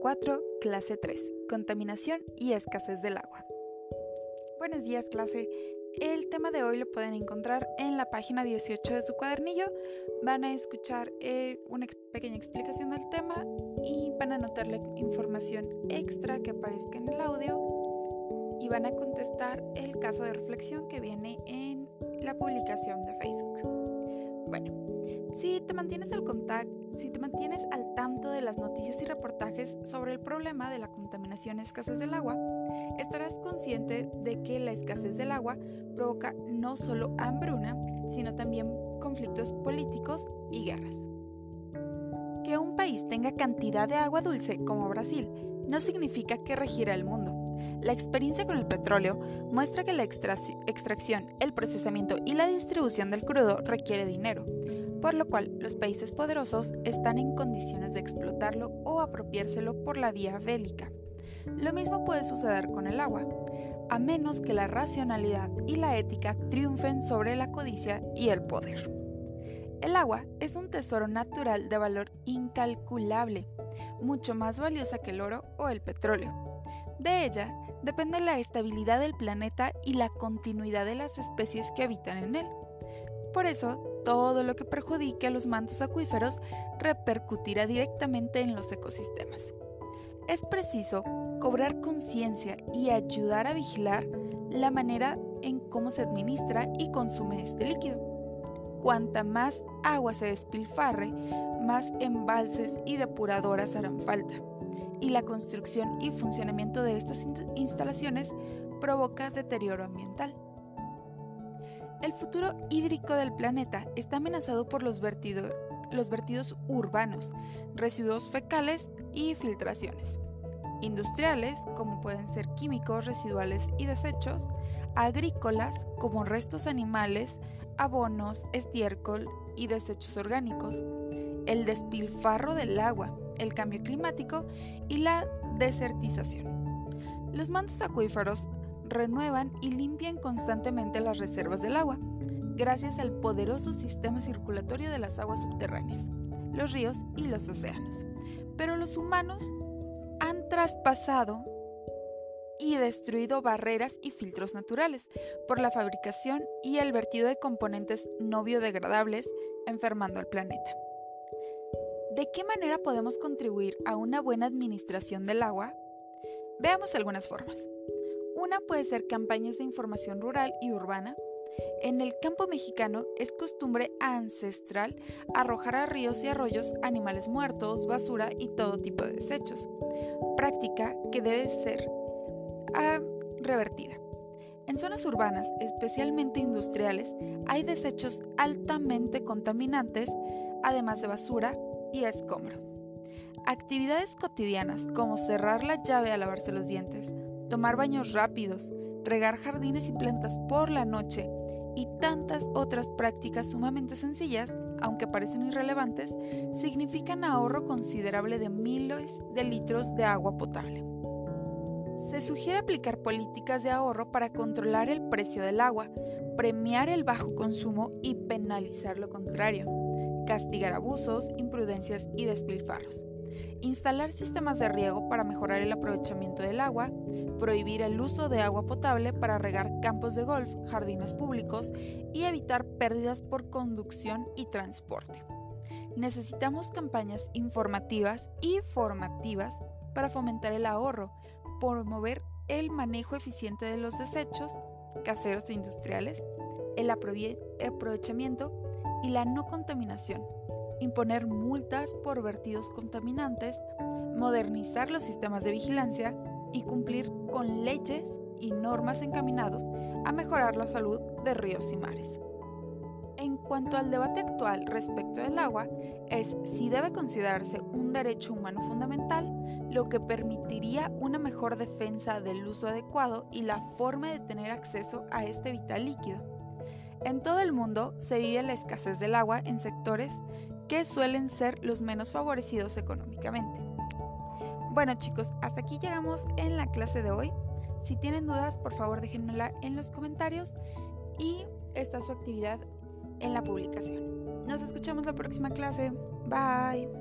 4, clase 3, contaminación y escasez del agua. Buenos días clase, el tema de hoy lo pueden encontrar en la página 18 de su cuadernillo. Van a escuchar eh, una pequeña explicación del tema y van a anotar la información extra que aparezca en el audio y van a contestar el caso de reflexión que viene en la publicación de Facebook. Bueno, si te mantienes al contacto, si te mantienes al tanto de las noticias y reportajes sobre el problema de la contaminación y escasez del agua, estarás consciente de que la escasez del agua provoca no solo hambruna, sino también conflictos políticos y guerras. Que un país tenga cantidad de agua dulce como Brasil no significa que regira el mundo. La experiencia con el petróleo muestra que la extracción, el procesamiento y la distribución del crudo requiere dinero por lo cual los países poderosos están en condiciones de explotarlo o apropiárselo por la vía bélica. Lo mismo puede suceder con el agua, a menos que la racionalidad y la ética triunfen sobre la codicia y el poder. El agua es un tesoro natural de valor incalculable, mucho más valiosa que el oro o el petróleo. De ella depende la estabilidad del planeta y la continuidad de las especies que habitan en él. Por eso, todo lo que perjudique a los mantos acuíferos repercutirá directamente en los ecosistemas. Es preciso cobrar conciencia y ayudar a vigilar la manera en cómo se administra y consume este líquido. Cuanta más agua se despilfarre, más embalses y depuradoras harán falta. Y la construcción y funcionamiento de estas instalaciones provoca deterioro ambiental. El futuro hídrico del planeta está amenazado por los, vertidos urbanos, residuos fecales y filtraciones. Industriales, como pueden ser químicos, residuales y desechos, agrícolas, como restos animales, abonos, estiércol y desechos orgánicos, el despilfarro del agua, el cambio climático y la desertización. Los mantos acuíferos renuevan y limpian constantemente las reservas del agua, gracias al poderoso sistema circulatorio de las aguas subterráneas, los ríos y los océanos. Pero los humanos han traspasado y destruido barreras y filtros naturales por la fabricación y el vertido de componentes no biodegradables, enfermando al planeta. ¿De qué manera podemos contribuir a una buena administración del agua? Veamos algunas formas. Una puede ser campañas de información rural y urbana. En el campo mexicano es costumbre ancestral arrojar a ríos y arroyos animales muertos, basura y todo tipo de desechos, práctica que debe ser ah, revertida. En zonas urbanas, especialmente industriales, hay desechos altamente contaminantes, además de basura y escombro. Actividades cotidianas como cerrar la llave al lavarse los dientes, tomar baños rápidos, regar jardines y plantas por la noche y tantas otras prácticas sumamente sencillas, aunque parecen irrelevantes, significan ahorro considerable de miles de litros de agua potable. Se sugiere aplicar políticas de ahorro para controlar el precio del agua, premiar el bajo consumo y penalizar lo contrario, castigar abusos, imprudencias y despilfarros instalar sistemas de riego para mejorar el aprovechamiento del agua, prohibir el uso de agua potable para regar campos de golf, jardines públicos y evitar pérdidas por conducción y transporte. Necesitamos campañas informativas y formativas para fomentar el ahorro, promover el manejo eficiente de los desechos caseros e industriales, el aprovechamiento y la no contaminación imponer multas por vertidos contaminantes, modernizar los sistemas de vigilancia y cumplir con leyes y normas encaminados a mejorar la salud de ríos y mares. En cuanto al debate actual respecto del agua, es si debe considerarse un derecho humano fundamental, lo que permitiría una mejor defensa del uso adecuado y la forma de tener acceso a este vital líquido. En todo el mundo se vive la escasez del agua en sectores que suelen ser los menos favorecidos económicamente. Bueno chicos, hasta aquí llegamos en la clase de hoy. Si tienen dudas, por favor déjenmela en los comentarios y está su actividad en la publicación. Nos escuchamos la próxima clase. Bye.